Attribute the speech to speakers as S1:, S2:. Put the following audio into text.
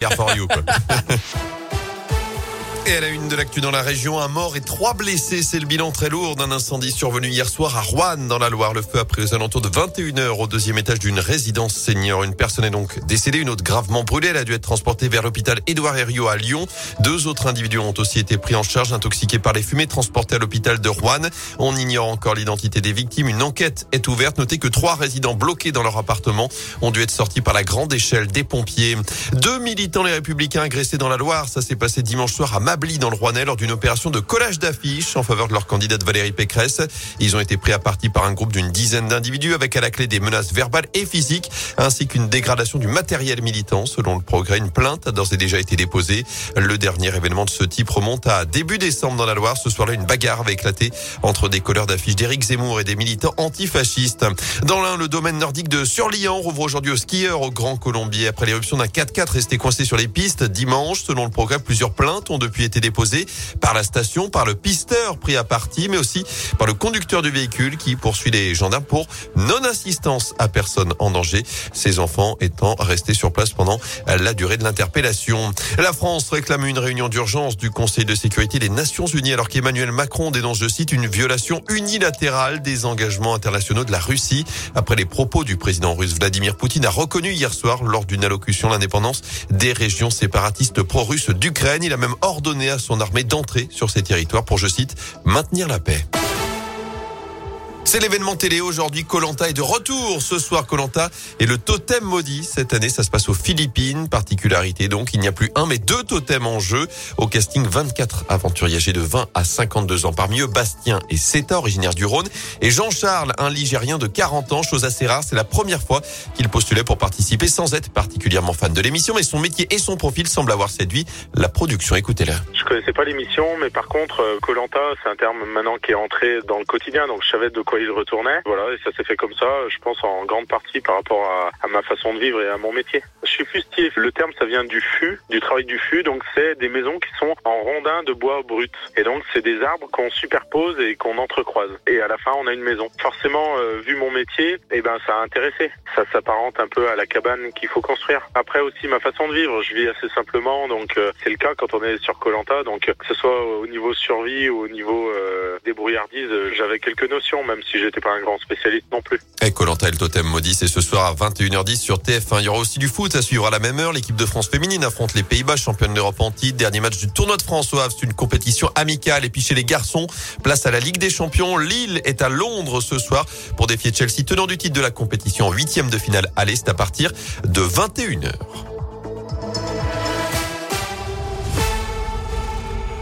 S1: Jeg får jubel. Et à la une de l'actu dans la région, un mort et trois blessés. C'est le bilan très lourd d'un incendie survenu hier soir à Rouen, dans la Loire. Le feu a pris aux alentours de 21h au deuxième étage d'une résidence senior. Une personne est donc décédée, une autre gravement brûlée. Elle a dû être transportée vers l'hôpital Édouard Herriot à Lyon. Deux autres individus ont aussi été pris en charge, intoxiqués par les fumées, transportés à l'hôpital de Rouen. On ignore encore l'identité des victimes. Une enquête est ouverte. Notez que trois résidents bloqués dans leur appartement ont dû être sortis par la grande échelle des pompiers. Deux militants les républicains agressés dans la Loire. Ça s'est passé dimanche soir à Mably dans le Rouennais lors d'une opération de collage d'affiches en faveur de leur candidate Valérie Pécresse. Ils ont été pris à partie par un groupe d'une dizaine d'individus avec à la clé des menaces verbales et physiques ainsi qu'une dégradation du matériel militant. Selon le progrès, une plainte a d'ores et déjà été déposée. Le dernier événement de ce type remonte à début décembre dans la Loire. Ce soir-là, une bagarre avait éclaté entre des colleurs d'affiches d'Éric Zemmour et des militants antifascistes. Dans l'un, le domaine nordique de Surlian rouvre aujourd'hui aux skieurs au Grand Colombier après l'éruption d'un 4x4 resté coincé sur les pistes dimanche. Selon le progrès, plusieurs plaintes ont depuis été déposées par la station, par le pisteur pris à partie, mais aussi par le conducteur du véhicule qui poursuit les gendarmes pour non-assistance à personne en danger. Ces enfants étant restés sur place pendant la durée de l'interpellation. La France réclame une réunion d'urgence du Conseil de sécurité des Nations Unies alors qu'Emmanuel Macron dénonce, je cite, une violation unilatérale des engagements internationaux de la Russie. Après les propos du président russe Vladimir Poutine a reconnu hier soir lors d'une allocution l'indépendance des régions séparatistes pro-russes d'Ukraine. Il a même ordonné à son armée d'entrer sur ces territoires pour, je cite, maintenir la paix. C'est l'événement télé aujourd'hui. Colanta est de retour ce soir. Colanta est le totem maudit. Cette année, ça se passe aux Philippines. Particularité donc, il n'y a plus un mais deux totems en jeu. Au casting, 24 aventuriers âgés de 20 à 52 ans. Parmi eux, Bastien et Seta, originaire du Rhône, et Jean-Charles, un Ligérien de 40 ans. Chose assez rare, c'est la première fois qu'il postulait pour participer sans être particulièrement fan de l'émission. Mais son métier et son profil semblent avoir séduit la production. Écoutez-la.
S2: Je connaissais pas l'émission, mais par contre, Colanta, c'est un terme maintenant qui est entré dans le quotidien. Donc je savais de quoi il retournait. Voilà, et ça s'est fait comme ça, je pense en grande partie par rapport à, à, ma façon de vivre et à mon métier. Je suis fustier. Le terme, ça vient du fût, du travail du fût. Donc c'est des maisons qui sont en rondins de bois brut. Et donc c'est des arbres qu'on superpose et qu'on entrecroise. Et à la fin, on a une maison. Forcément, euh, vu mon métier, eh ben ça a intéressé. Ça s'apparente un peu à la cabane qu'il faut construire. Après aussi ma façon de vivre, je vis assez simplement. Donc euh, c'est le cas quand on est sur Colanta. Donc que ce soit au niveau survie ou au niveau euh, débrouillardise, j'avais quelques notions, même si j'étais pas un grand spécialiste non plus.
S1: Et Colanta et le totem maudit, c'est ce soir à 21h10 sur TF1. Il y aura aussi du foot à suivre à la même heure. L'équipe de France féminine affronte les Pays-Bas, championne d'Europe en titre. Dernier match du tournoi de France au Havre. C'est une compétition amicale. Et puis chez les garçons, place à la Ligue des Champions. Lille est à Londres ce soir pour défier Chelsea, tenant du titre de la compétition en huitième de finale à l'Est à partir de 21h.